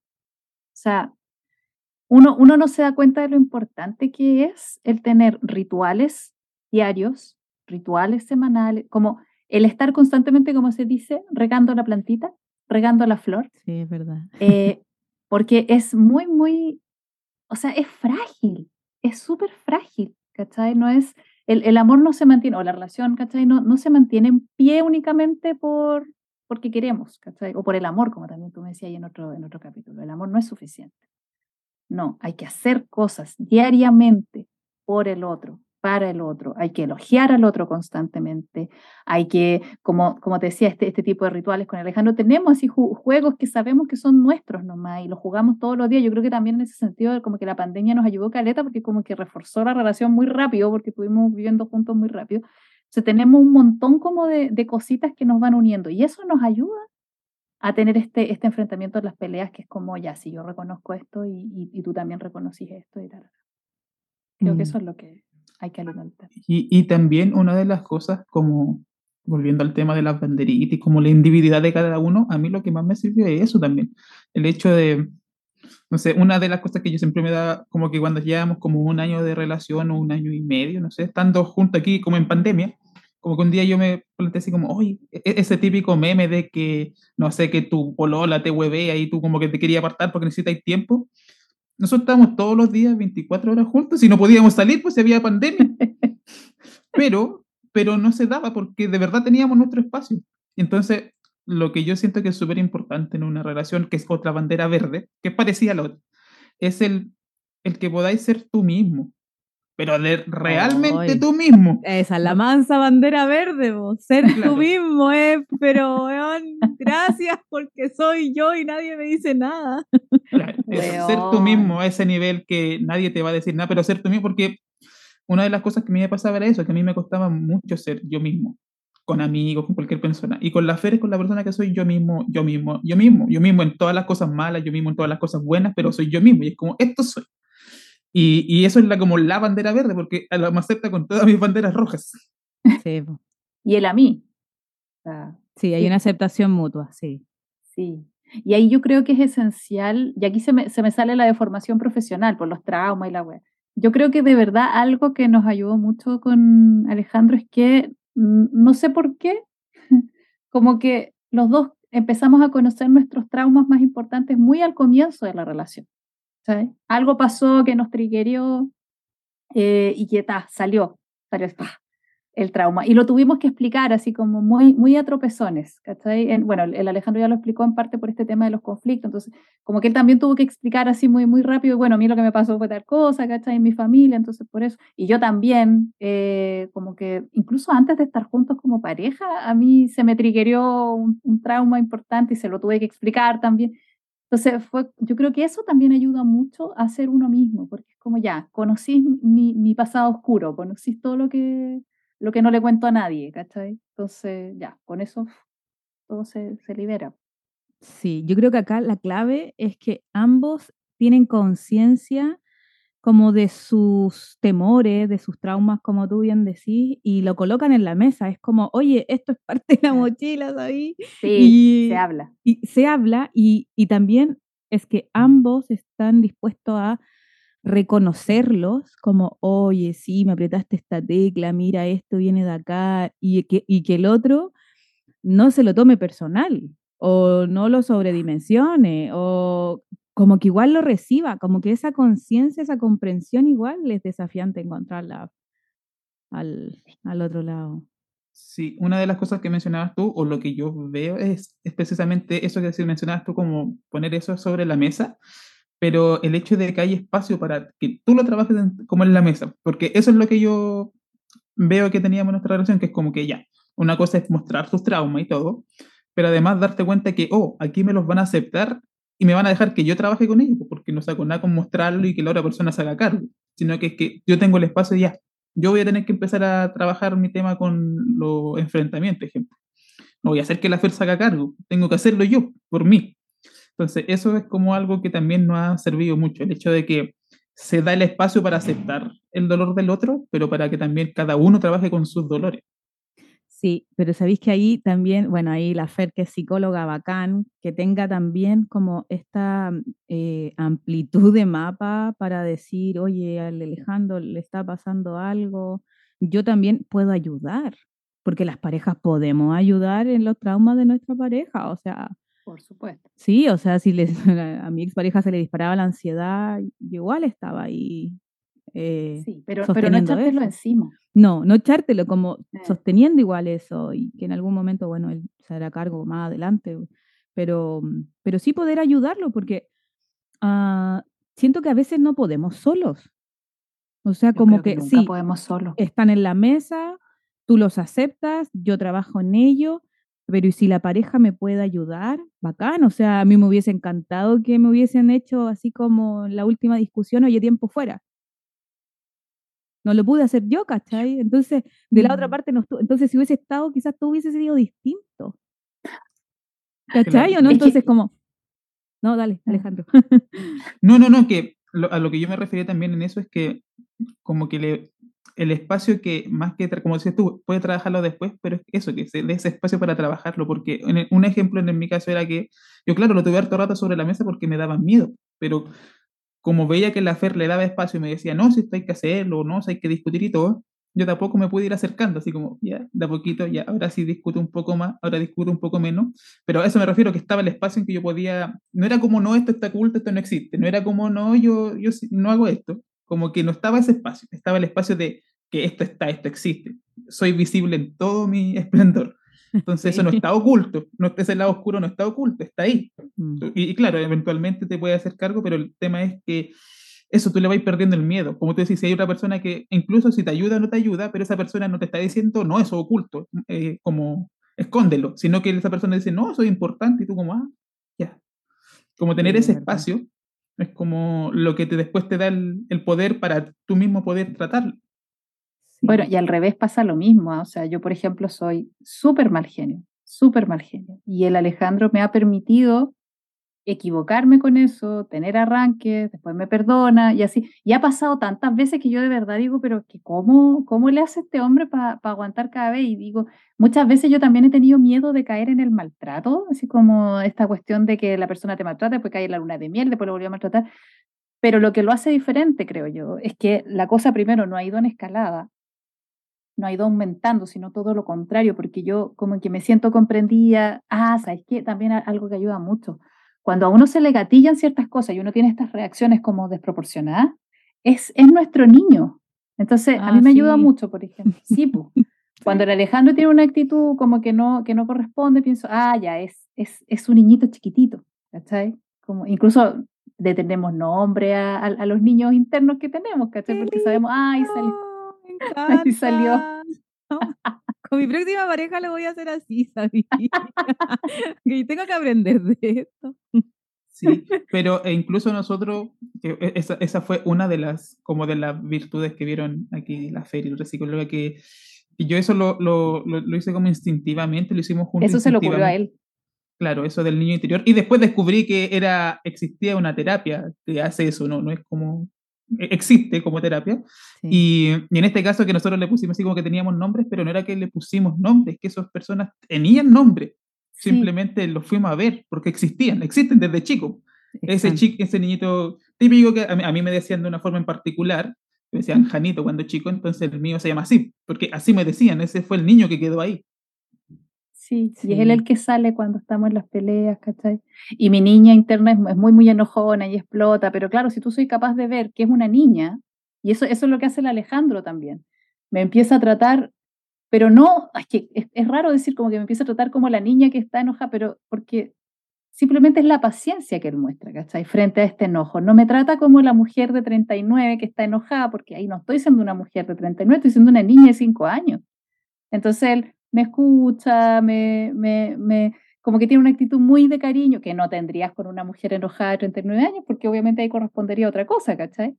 sea, uno, uno no se da cuenta de lo importante que es el tener rituales diarios, rituales semanales, como el estar constantemente, como se dice, regando la plantita, regando la flor, Sí, es verdad. eh, porque es muy, muy, o sea, es frágil, es súper frágil, ¿cachai? No es, el, el amor no se mantiene, o la relación, ¿cachai? No, no se mantiene en pie únicamente por, porque queremos, ¿cachai? O por el amor, como también tú me decías ahí en otro, en otro capítulo. El amor no es suficiente. No, hay que hacer cosas diariamente por el otro, para el otro. Hay que elogiar al otro constantemente. Hay que, como, como te decía, este, este tipo de rituales con Alejandro, tenemos así ju- juegos que sabemos que son nuestros nomás y los jugamos todos los días. Yo creo que también en ese sentido, como que la pandemia nos ayudó caleta porque como que reforzó la relación muy rápido porque estuvimos viviendo juntos muy rápido. Entonces tenemos un montón como de, de cositas que nos van uniendo y eso nos ayuda a tener este, este enfrentamiento en las peleas que es como, ya, si yo reconozco esto y, y, y tú también reconoces esto y tal. Creo Mm. que eso es lo que hay que alimentar. Y, y también una de las cosas, como volviendo al tema de las banderitas y como la individualidad de cada uno, a mí lo que más me sirvió es eso también. El hecho de, no sé, una de las cosas que yo siempre me da, como que cuando llevamos como un año de relación o un año y medio, no sé, estando juntos aquí como en pandemia, como que un día yo me planteé así como, oye, e- ese típico meme de que, no sé, que tu polola te huevea y tú como que te quería apartar porque necesitas tiempo. Nosotros estábamos todos los días 24 horas juntos y no podíamos salir, pues había pandemia pero, pero no se daba porque de verdad teníamos nuestro espacio. Entonces, lo que yo siento que es súper importante en una relación, que es otra bandera verde, que es parecida a la otra, es el, el que podáis ser tú mismo, pero de realmente Ay. tú mismo. Esa es la mansa bandera verde, vos. Ser Claro. tú mismo, eh. Pero, weón, gracias porque soy yo y nadie me dice nada. Claro, eso, ser tú mismo a ese nivel que nadie te va a decir nada, pero ser tú mismo, porque una de las cosas que a mí me pasaba era eso, que a mí me costaba mucho ser yo mismo, con amigos, con cualquier persona. Y con la Fer es con la persona que soy yo mismo, yo mismo, yo mismo, yo mismo en todas las cosas malas, yo mismo en todas las cosas buenas, pero soy yo mismo. Y es como, esto soy. Y, y eso es la, como la bandera verde, porque a la me acepta con todas mis banderas rojas. Sí. Y él a mí. Sí, hay Sí. una aceptación mutua, sí. Sí. Y ahí yo creo que es esencial, y aquí se me, se me sale la deformación profesional por los traumas y la web. Yo creo que de verdad algo que nos ayudó mucho con Alejandro es que, no sé por qué, como que los dos empezamos a conocer nuestros traumas más importantes muy al comienzo de la relación. ¿Sabes? Algo pasó que nos triggerió eh, y que salió, salió pa, el trauma. Y lo tuvimos que explicar así como muy, muy a tropezones. ¿cachai? En- bueno, el Alejandro ya lo explicó en parte por este tema de los conflictos, entonces como que él también tuvo que explicar así muy, muy rápido, bueno, a mí lo que me pasó fue tal cosa, ¿cachai? En mi familia, entonces por eso. Y yo también, eh, como que incluso antes de estar juntos como pareja, a mí se me triggerió un, un trauma importante y se lo tuve que explicar también. Entonces, fue, yo creo que eso también ayuda mucho a ser uno mismo, porque es como ya, conocí mi, mi pasado oscuro, conocí todo lo que, lo que no le cuento a nadie, ¿cachai? Entonces, ya, con eso todo se, se libera. Sí, yo creo que acá la clave es que ambos tienen conciencia como de sus temores, de sus traumas, como tú bien decís, y lo colocan en la mesa. Es como, oye, esto es parte de la mochila, ¿sabí? Sí, Y- se habla. y se habla y, y también es que ambos están dispuestos a reconocerlos como, oye, sí, me apretaste esta tecla, mira, esto viene de acá, y que, y que el otro no se lo tome personal o no lo sobredimensione o como que igual lo reciba, como que esa conciencia, esa comprensión igual es desafiante encontrarla al, al otro lado. Sí, una de las cosas que mencionabas tú, o lo que yo veo, es, es precisamente eso que mencionabas tú, como poner eso sobre la mesa, pero el hecho de que hay espacio para que tú lo trabajes como en la mesa, porque eso es lo que yo veo que teníamos en nuestra relación, que es como que ya, una cosa es mostrar sus traumas y todo, pero además darte cuenta que, oh, aquí me los van a aceptar y me van a dejar que yo trabaje con ellos, porque no saco nada con mostrarlo y que la otra persona se haga cargo, sino que es que yo tengo el espacio y ya, yo voy a tener que empezar a trabajar mi tema con los enfrentamientos, ejemplo. No voy a hacer que la fuerza haga cargo, tengo que hacerlo yo, por mí. Entonces, eso es como algo que también nos ha servido mucho, el hecho de que se da el espacio para aceptar el dolor del otro, pero para que también cada uno trabaje con sus dolores. Sí, pero sabéis que ahí también, bueno, ahí la Fer, que es psicóloga bacán, que tenga también como esta eh, amplitud de mapa para decir, oye, al Alejandro le está pasando algo, yo también puedo ayudar, porque las parejas podemos ayudar en los traumas de nuestra pareja, o sea. Por supuesto. Sí, o sea, si les, a mi expareja se le disparaba la ansiedad, yo igual estaba ahí eh, sí, pero, pero no echártelo encima. No, no echártelo, como eh. sosteniendo igual eso y que en algún momento, bueno, él se hará cargo más adelante, pero, pero sí poder ayudarlo porque uh, siento que a veces no podemos solos. O sea, como que, sí, podemos solos. están en la mesa, tú los aceptas, yo trabajo en ello, pero ¿y si la pareja me puede ayudar? Bacán, o sea, a mí me hubiese encantado que me hubiesen hecho así como la última discusión, oye, tiempo fuera no lo pude hacer yo, ¿cachai? Entonces, de la otra mm. parte, no estuvo. entonces si hubiese estado, quizás todo hubiese sido distinto. ¿Cachai? ¿O no? Entonces, como, no, dale, ah. Alejandro. no, no, no, que a lo que yo me refería también en eso es que como que le, el espacio que más que, como dices tú, puede trabajarlo después, pero es eso, que se dé ese espacio para trabajarlo, porque un ejemplo en mi caso era que yo, claro, lo tuve harto rato sobre la mesa porque me daban miedo, pero como veía que la Fer le daba espacio y me decía, no, si esto hay que hacerlo, no, si hay que discutir y todo, yo tampoco me pude ir acercando, así como, ya, de poquito, ya, ahora sí discuto un poco más, ahora discuto un poco menos, pero a eso me refiero que estaba el espacio en que yo podía, no era como, no, esto está oculto, esto no existe, no era como, no, yo, yo no hago esto, como que no estaba ese espacio, estaba el espacio de que esto está, esto existe, soy visible en todo mi esplendor. Entonces eso no está oculto, no ese lado oscuro no está oculto, está ahí. Mm. Y, claro, eventualmente te puede hacer cargo, pero el tema es que eso tú le vas perdiendo el miedo. Como tú decís, si hay otra persona que incluso si te ayuda o no te ayuda, pero esa persona no te está diciendo, no, eso oculto, eh, como escóndelo, sino que esa persona dice, no, eso es importante y tú como, ah, ya. Como tener ese espacio es como lo que te, después te da el, el poder para tú mismo poder tratarlo. Bueno, y al revés pasa lo mismo. ¿ah? O sea, yo, por ejemplo, soy súper mal genio, súper mal genio. Y el Alejandro me ha permitido equivocarme con eso, tener arranques, después me perdona y así. Y ha pasado tantas veces que yo de verdad digo, pero que ¿cómo, cómo le hace este hombre para aguantar cada vez? Y digo, muchas veces yo también he tenido miedo de caer en el maltrato, así como esta cuestión de que la persona te maltrata, después cae en la luna de miel, después lo volvió a maltratar. Pero lo que lo hace diferente, creo yo, es que la cosa primero no ha ido en escalada, no ha ido aumentando, sino todo lo contrario, porque yo como que me siento comprendida. Ah, ¿sabes qué? También algo que ayuda mucho. Cuando a uno se le gatillan ciertas cosas y uno tiene estas reacciones como desproporcionadas, es, es nuestro niño. Entonces, a mí ah, me ayuda mucho, por ejemplo. Sí, pues. Cuando el Alejandro tiene una actitud como que no, que no corresponde, pienso, ah, ya, es, es, es un niñito chiquitito, ¿cachai? Como, incluso detenemos nombre a, a, los niños internos que tenemos, ¿cachai? Porque sabemos, ay, salió Ahí salió. Con mi próxima pareja lo voy a hacer así, ¿sabes? y tengo que aprender de esto. Sí, pero e incluso nosotros, e, esa, esa, fue una de las, como de las virtudes que vieron aquí la feria, el psicóloga, que, que yo eso lo, lo, lo, hice como instintivamente, lo hicimos juntos. Eso se lo ocurrió a él. Claro, eso del niño interior. Y después descubrí que era, existía una terapia que hace eso, ¿no? No es como existe como terapia. Y, y, en este caso que nosotros le pusimos así como que teníamos nombres, pero no era que le pusimos nombres, que esas personas tenían nombre. Simplemente los fuimos a ver porque existían, existen desde chico. Ese, chico, ese niñito típico que a mí, me decían de una forma en particular, me decían Janito cuando chico, entonces el mío se llama así, porque así me decían, ese fue el niño que quedó ahí. Sí, y es él el que sale cuando estamos en las peleas, ¿cachai? Y mi niña interna es, muy, muy enojona y explota, pero claro, si tú soy capaz de ver que es una niña, y eso, eso es lo que hace el Alejandro también, me empieza a tratar, pero no, es que es, raro decir como que me empieza a tratar como la niña que está enojada, pero porque simplemente es la paciencia que él muestra, ¿cachai? Frente a este enojo. No me trata como la mujer de 39 que está enojada, porque ahí no estoy siendo una mujer de 39, estoy siendo una niña de 5 años. Entonces él me escucha, me, me, me, como que tiene una actitud muy de cariño, que no tendrías con una mujer enojada de 39 años, porque obviamente ahí correspondería a otra cosa, ¿cachai?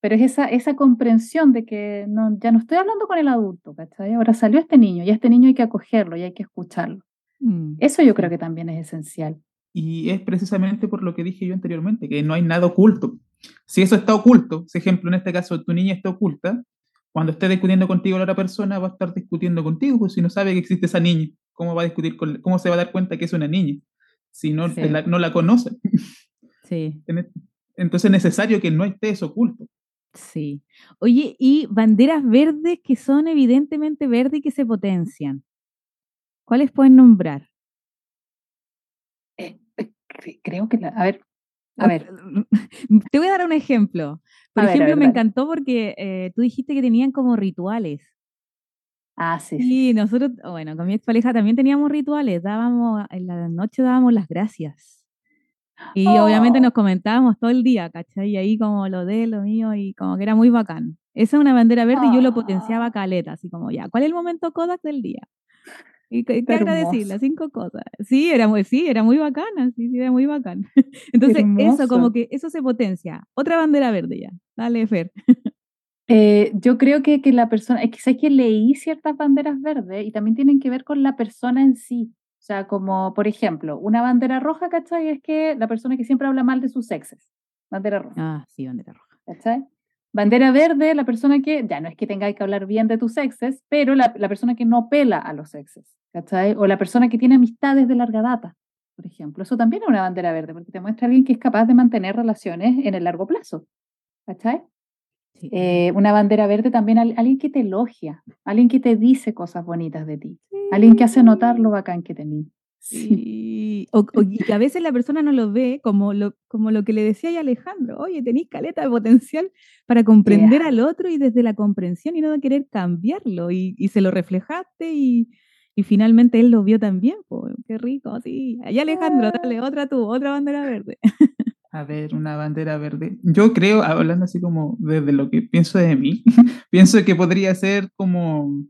Pero es esa, esa comprensión de que no, ya no estoy hablando con el adulto, ¿cachai? Ahora salió este niño y a este niño hay que acogerlo y hay que escucharlo. Mm, Eso yo creo que también es esencial. Y es precisamente por lo que dije yo anteriormente, que no hay nada oculto. Si eso está oculto, si ejemplo en este caso tu niña está oculta, cuando esté discutiendo contigo la otra persona va a estar discutiendo contigo, pues si no sabe que existe esa niña, ¿cómo va a discutir con, cómo se va a dar cuenta que es una niña? Si no, la, no la conoce. Sí. Entonces es necesario que no esté eso oculto. Sí. Oye, y banderas verdes que son evidentemente verdes y que se potencian. ¿Cuáles pueden nombrar? Eh, eh, creo que, la, a ver, a ver. Te voy a dar un ejemplo. Por ejemplo, me encantó porque eh, tú dijiste que tenían como rituales. Ah, sí. Sí, nosotros, bueno, con mi expareja también teníamos rituales. Dábamos, en la noche dábamos las gracias. Y obviamente ¡Oh! nos comentábamos todo el día, ¿cachai? Y ahí como lo de, lo mío, y como que era muy bacán. Esa es una bandera verde y yo lo potenciaba ¡Ah! caleta, así como ya, ¿cuál es el momento Kodak del día? ¿Y qué, qué decir? Las cinco cosas. Sí, era muy, sí, era muy bacana, sí, era muy bacán. Entonces, eso, como que eso se potencia. Otra bandera verde ya. Dale, Fer. Eh, yo creo que, que la persona, es que sé que leí ciertas banderas verdes y también tienen que ver con la persona en sí. O sea, como por ejemplo, una bandera roja, ¿cachai? Es que la persona que siempre habla mal de sus exes. Bandera roja. Ah, sí, bandera roja. ¿Cachai? Bandera verde, la persona que, ya no es que tengáis que hablar bien de tus exes, pero la, la, persona que no pela a los exes, ¿cachai? O la persona que tiene amistades de larga data, por ejemplo. Eso también es una bandera verde, porque te muestra a alguien que es capaz de mantener relaciones en el largo plazo, ¿cachai? Eh, una bandera verde también alguien que te elogia, alguien que te dice cosas bonitas de ti, alguien que hace notar lo bacán que tenés. Sí. O, y que a veces la persona no lo ve como lo, como lo que le decía a Alejandro, oye, tenéis caleta de potencial para comprender al otro y desde la comprensión y no de querer cambiarlo y, y se lo reflejaste y, y, finalmente él lo vio también, pues, qué rico, sí. Ahí Alejandro, dale, otra tú, otra bandera verde. A ver, una bandera verde. Yo creo, hablando así como desde lo que pienso de mí, pienso que podría ser como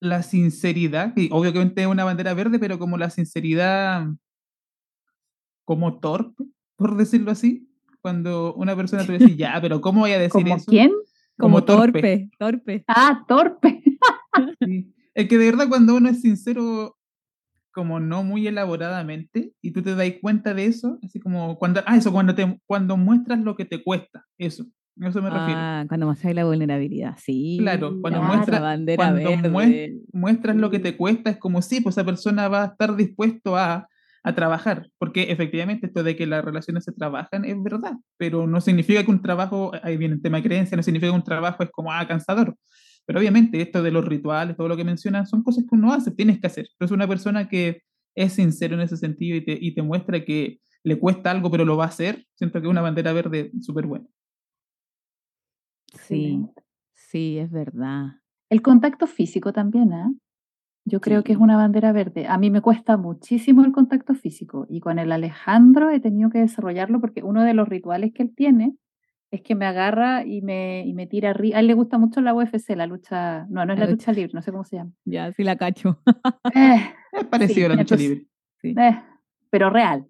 la sinceridad, que obviamente es una bandera verde, pero como la sinceridad como torpe, por decirlo así. Cuando una persona te dice, ya, pero ¿cómo voy a decir ¿Como eso? quién? Como, torpe. torpe. Ah, torpe. Es que de verdad cuando uno es sincero como no muy elaboradamente y tú te das cuenta de eso, así como cuando, ah, eso, cuando, te, cuando muestras lo que te cuesta, eso, a eso me refiero. Ah, cuando muestras la vulnerabilidad, sí. Claro, cuando, muestras, cuando muestras lo que te cuesta, es como, sí, pues esa persona va a estar dispuesto a, a trabajar, porque efectivamente esto de que las relaciones se trabajan es verdad, pero no significa que un trabajo, ahí viene el tema de creencia, no significa que un trabajo es como, ah, cansador. Pero obviamente esto de los rituales, todo lo que mencionan, son cosas que uno hace, tienes que hacer. Pero es una persona que es sincero en ese sentido y te, y te muestra que le cuesta algo, pero lo va a hacer. Siento que una bandera verde súper buena. Sí, sí, es verdad. El contacto físico también, ¿eh? Yo creo que es una bandera verde. A mí me cuesta muchísimo el contacto físico y con el Alejandro he tenido que desarrollarlo porque uno de los rituales que él tiene es que me agarra y me, y me tira arriba. A él le gusta mucho la UFC, la lucha. No, no es la, lucha, libre, no sé cómo se llama. Ya, sí la cacho. Eh, es parecido a la lucha libre. Eh, pero real.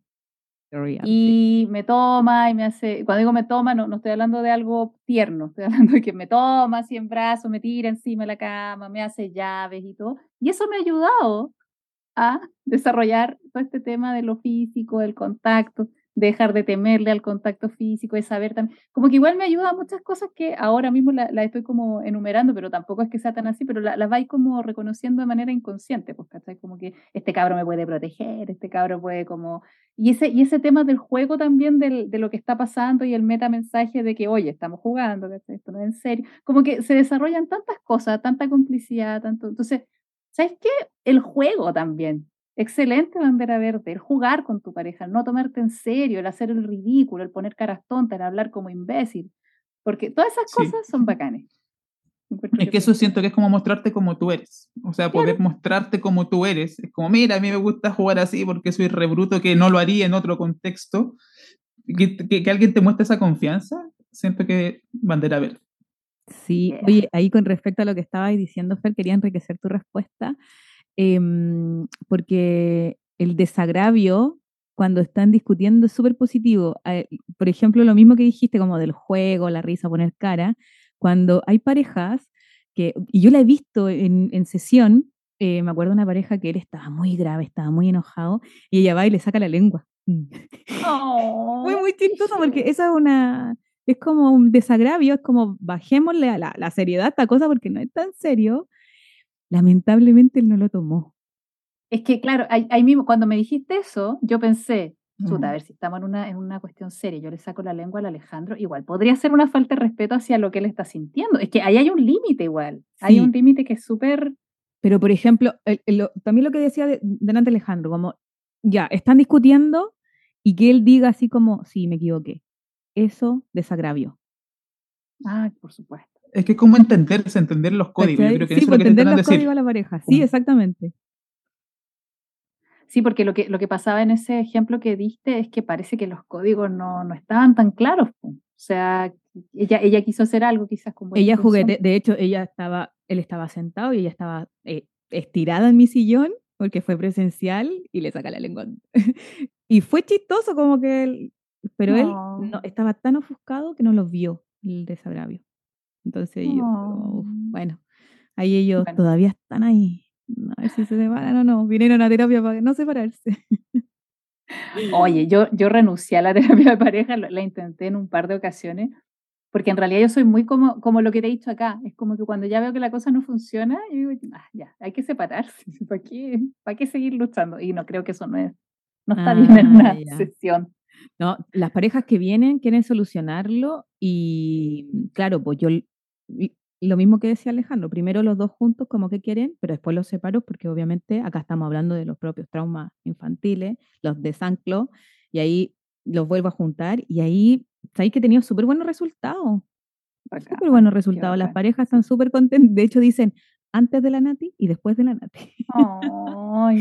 Y me toma y me hace. Cuando digo me toma, no, no estoy hablando de algo tierno, estoy hablando de que me toma así en brazos, me tira encima de la cama, me hace llaves y todo. Y eso me ha ayudado a desarrollar todo este tema de lo físico, del contacto dejar de temerle al contacto físico, de saber también, como que igual me ayuda a muchas cosas que ahora mismo las la estoy como enumerando, pero tampoco es que sea tan así, pero las la vais como reconociendo de manera inconsciente, pues, ¿cachai? Como que este cabro me puede proteger, este cabro puede como... Y ese, y ese tema del juego también del, de lo que está pasando y el metamensaje de que, oye, estamos jugando, ¿cachai? Esto no es en serio, como que se desarrollan tantas cosas, tanta complicidad, tanto... Entonces, ¿sabes qué? El juego también, Excelente bandera verde, el jugar con tu pareja, el no tomarte en serio, el hacer el ridículo, el poner caras tontas, el hablar como imbécil, porque todas esas cosas son bacanes. Es que eso siento que es como mostrarte como tú eres. O sea, poder mostrarte como tú eres. Es como, mira, a mí me gusta jugar así porque soy rebruto que no lo haría en otro contexto. Que, que, alguien te muestre esa confianza, siento que bandera verde. Sí, oye, ahí con respecto a lo que estabas diciendo, Fer, quería enriquecer tu respuesta, em, porque el desagravio cuando están discutiendo es súper positivo. Eh, por ejemplo, lo mismo que dijiste como del juego, la risa, poner cara, cuando hay parejas que, y yo la he visto en, en sesión, eh, me acuerdo de una pareja que él estaba muy grave, estaba muy enojado, y ella va y le saca la lengua. Oh. Fue muy chistoso porque esa es una, es como un desagravio, es como bajémosle a la, la seriedad a esta cosa porque no es tan serio. Lamentablemente él no lo tomó. Es que, claro, ahí, mismo, cuando me dijiste eso, yo pensé, a ver si estamos en una, en una cuestión seria, yo le saco la lengua al Alejandro, igual podría ser una falta de respeto hacia lo que él está sintiendo. Es que ahí hay un límite igual, hay un límite que es súper... Pero, por ejemplo, también lo que decía de, delante Alejandro, como, ya, están discutiendo y que él diga así como, sí, me equivoqué. Eso desagravio. Ah, por supuesto. Es que es como entenderse, entender los códigos. Yo creo que sí, eso es lo entender los códigos a la pareja. Sí, exactamente. Sí, porque lo que, lo que pasaba en ese ejemplo que diste es que parece que los códigos no, no estaban tan claros. O sea, ella, ella quiso hacer algo quizás como... Ella juguete, de hecho, ella estaba, él estaba sentado y ella estaba eh, estirada en mi sillón porque fue presencial y le saca la lengua. y fue chistoso como que él, pero él no, estaba tan ofuscado que no lo vio el desagravio. Entonces yo, bueno, ahí ellos todavía están ahí. A ver si se separan o no. Vinieron a terapia para no separarse. Oye, yo, yo renuncié a la terapia de pareja, la intenté en un par de ocasiones, porque en realidad yo soy muy como, como lo que te he dicho acá. Es como que cuando ya veo que la cosa no funciona, yo digo, ah, ya, hay que separarse. ¿Para qué, ¿Para qué seguir luchando? Y no creo que eso no, es, no está bien en una ah, sesión. No, las parejas que vienen quieren solucionarlo y claro, pues yo lo mismo que decía Alejandro, primero los dos juntos como que quieren, pero después los separo porque obviamente acá estamos hablando de los propios traumas infantiles, los de Sanclo, y ahí los vuelvo a juntar y ahí sabéis que he tenido súper buenos resultados. Súper buenos resultados. Las parejas están súper contentas. De hecho, dicen antes de la Nati y después de la Nati.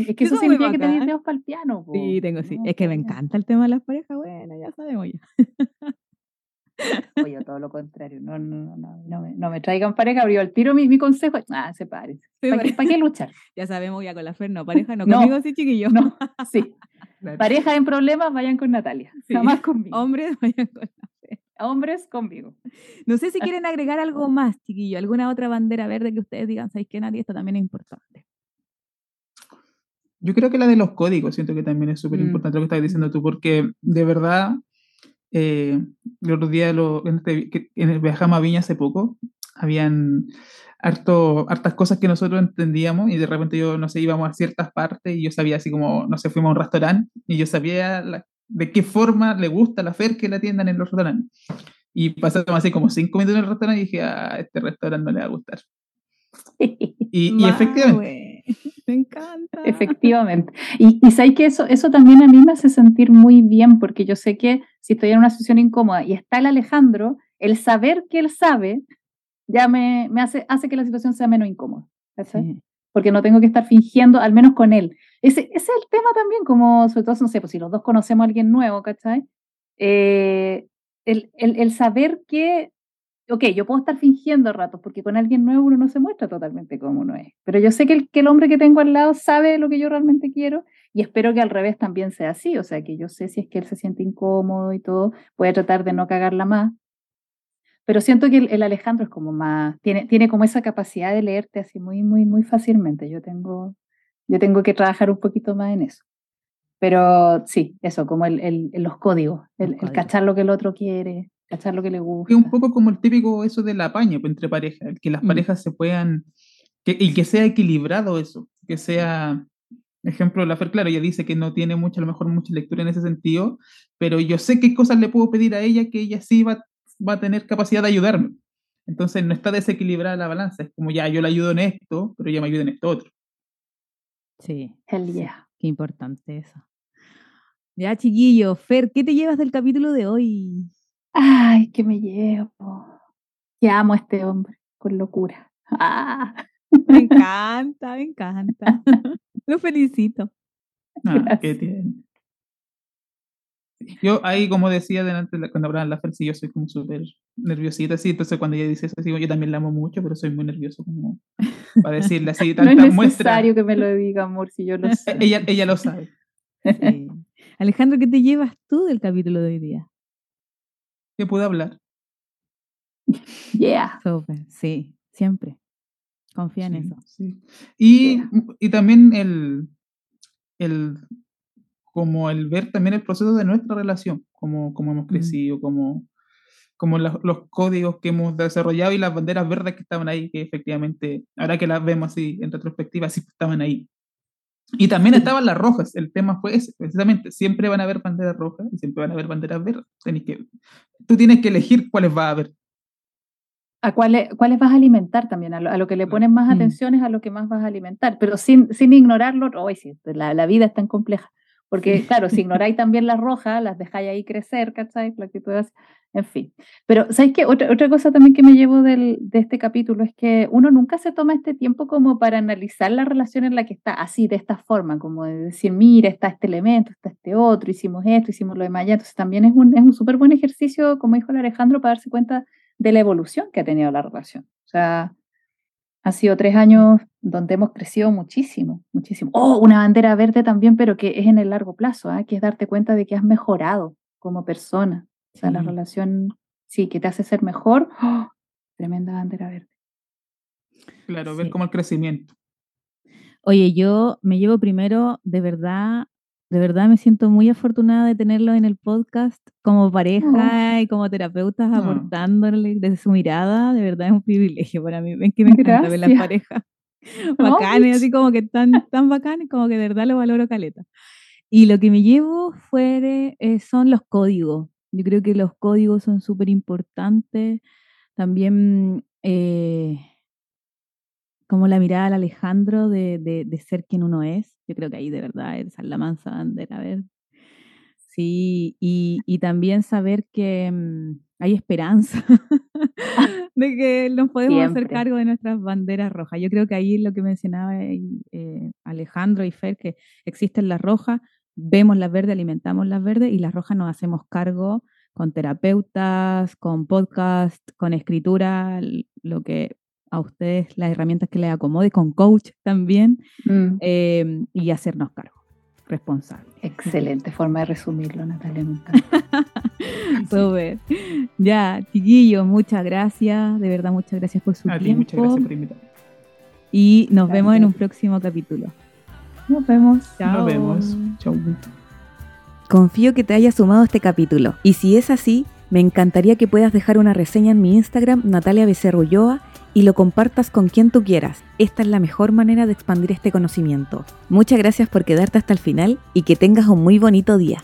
es que eso, significa que tenéis dedos para el piano. Sí, tengo, sí. es que me encanta el tema de las parejas. Bueno, ya sabemos ya. Oye, todo lo contrario, no, no, no, no, me, no me traigan pareja, abrió el tiro mi, mi consejo, ah, se pare. ¿Para, qué, luchar? Ya sabemos ya con la Fer, no, pareja no, conmigo sí, chiquillo. No, sí. Pareja en problemas, vayan con Natalia, sí. más conmigo. Hombres, vayan con la Fer. Hombres, conmigo. No sé si quieren agregar algo más, chiquillo, alguna otra bandera verde que ustedes digan, ¿sabéis que nadie? Esto también es importante. Yo creo que la de los códigos, siento que también es súper importante lo que estás diciendo tú, porque de verdad eh, el otro día lo, en, este, el viajamos a Viña hace poco, habían harto, hartas cosas que nosotros entendíamos y de repente yo, no sé, íbamos a ciertas partes y yo sabía así como, no sé, fuimos a un restaurante y yo sabía de qué forma le gusta la Fer que la atiendan en los restaurantes. Y pasamos así como cinco minutos en el restaurante y dije, a ah, este restaurante no le va a gustar. Y, y efectivamente. Me encanta. Efectivamente. Y, y sabes que eso, eso también a mí me hace sentir muy bien, porque yo sé que si estoy en una situación incómoda y está el Alejandro, el saber que él sabe ya me, me hace, hace que la situación sea menos incómoda. Porque no tengo que estar fingiendo, al menos con él. Ese, ese, es el tema también, como sobre todo, no sé, pues si los dos conocemos a alguien nuevo, ¿cachai? Eh, el, el, el, saber que ok, yo puedo estar fingiendo ratos, porque con alguien nuevo uno no se muestra totalmente como uno es. Pero yo sé que el, que el hombre que tengo al lado sabe lo que yo realmente quiero y espero que al revés también sea así. O sea, que yo sé si es que él se siente incómodo y todo, voy a tratar de no cagarla más. Pero siento que el, Alejandro es como más, tiene, tiene como esa capacidad de leerte así muy, muy, muy fácilmente. Yo tengo, yo tengo que trabajar un poquito más en eso. Pero sí, eso, como el, el, los códigos, el, el, cachar lo que el otro quiere, cachar lo que le gusta. Es un poco como el típico eso del apaño pues, entre parejas, que las mm. parejas se puedan, que, y que sea equilibrado eso, que sea, ejemplo, la Fer, claro, ella dice que no tiene mucho, a lo mejor mucha lectura en ese sentido, pero yo sé qué cosas le puedo pedir a ella que ella sí va, va a tener capacidad de ayudarme. Entonces no está desequilibrada la balanza, es como ya yo le ayudo en esto, pero ella me ayuda en esto otro. Sí. Hell yeah. Qué importante eso. Ya, chiquillo, Fer, ¿qué te llevas del capítulo de hoy? Ay, que me llevo. Que amo a este hombre. con locura. ¡Ah! Me encanta, me encanta. Lo felicito. Ah, qué tiene. Yo ahí, como decía delante, cuando hablaban la Fer, sí, yo soy como súper nerviosita, sí, entonces cuando ella dice eso, digo, yo también la amo mucho, pero soy muy nervioso como para decirle así tanta No es necesario que me lo diga, amor, si yo lo sé. ella, ella lo sabe. Alejandro, ¿qué te llevas tú del capítulo de hoy día? Que pude hablar. Yeah. sí, siempre. Confía en eso. Sí. Y, y también el, el como el ver también el proceso de nuestra relación, como, como hemos crecido, como, como los códigos que hemos desarrollado y las banderas verdes que estaban ahí, que efectivamente, ahora que las vemos así en retrospectiva, sí estaban ahí. Y también estaban las rojas, el tema fue ese, precisamente, siempre van a haber banderas rojas y siempre van a haber banderas verdes. que, tú tienes que elegir cuáles va a haber. A cuáles, cuáles vas a alimentar también, a lo, que le pones más mm. atención es a lo que más vas a alimentar, pero sin, sin ignorarlo, hoy sí, la, la vida es tan compleja porque, claro, si ignoráis también las rojas, las dejáis ahí crecer, ¿cachai? La que en fin. Pero, ¿sabes qué? Otra, otra cosa también que me llevo del, de este capítulo es que uno nunca se toma este tiempo como para analizar la relación en la que está, así, de esta forma, como de decir, mira, está este elemento, está este otro, hicimos esto, hicimos lo demás. Entonces, también es un, es un súper buen ejercicio, como dijo el Alejandro, para darse cuenta de la evolución que ha tenido la relación. O sea, ha sido tres años donde hemos crecido muchísimo, muchísimo. Oh, una bandera verde también, pero que es en el largo plazo, ¿eh? que es darte cuenta de que has mejorado como persona. O sea, la relación, sí, que te hace ser mejor. ¡Oh! tremenda bandera verde. Claro, ver como el crecimiento. Oye, yo me llevo primero, de verdad, de verdad me siento muy afortunada de tenerlo en el podcast como pareja y como terapeutas aportándole desde su mirada. De verdad es un privilegio para mí. Ven que me encanta ver las parejas bacanes, así como que tan, tan bacanes, como que de verdad lo valoro caleta. Y lo que me llevo fuera eh, son los códigos. Yo creo que los códigos son súper importantes. También eh, como la mirada al Alejandro de, de, ser quien uno es. Yo creo que ahí de verdad es la mansa bandera, a ver. Sí, y, y también saber que mm, hay esperanza de que nos podemos hacer cargo de nuestras banderas rojas. Yo creo que ahí lo que mencionaba eh, Alejandro y Fer, que existen las rojas, vemos las verdes, alimentamos las verdes y las rojas nos hacemos cargo con terapeutas, con podcast, con escritura, lo que a ustedes las herramientas que les acomode, con coach también, mm. em, y hacernos cargo, responsable. Excelente forma de resumirlo, Natalia. Súper. Ya, chiquillos, muchas gracias, de verdad muchas gracias por su tiempo. muchas gracias por invitarme. Y nos vemos en un próximo capítulo. Nos vemos. Nos vemos. Chao. Confío que te haya sumado este capítulo. Y si es así, me encantaría que puedas dejar una reseña en mi Instagram, Natalia Becerro y lo compartas con quien tú quieras. Esta es la mejor manera de expandir este conocimiento. Muchas gracias por quedarte hasta el final y que tengas un muy bonito día.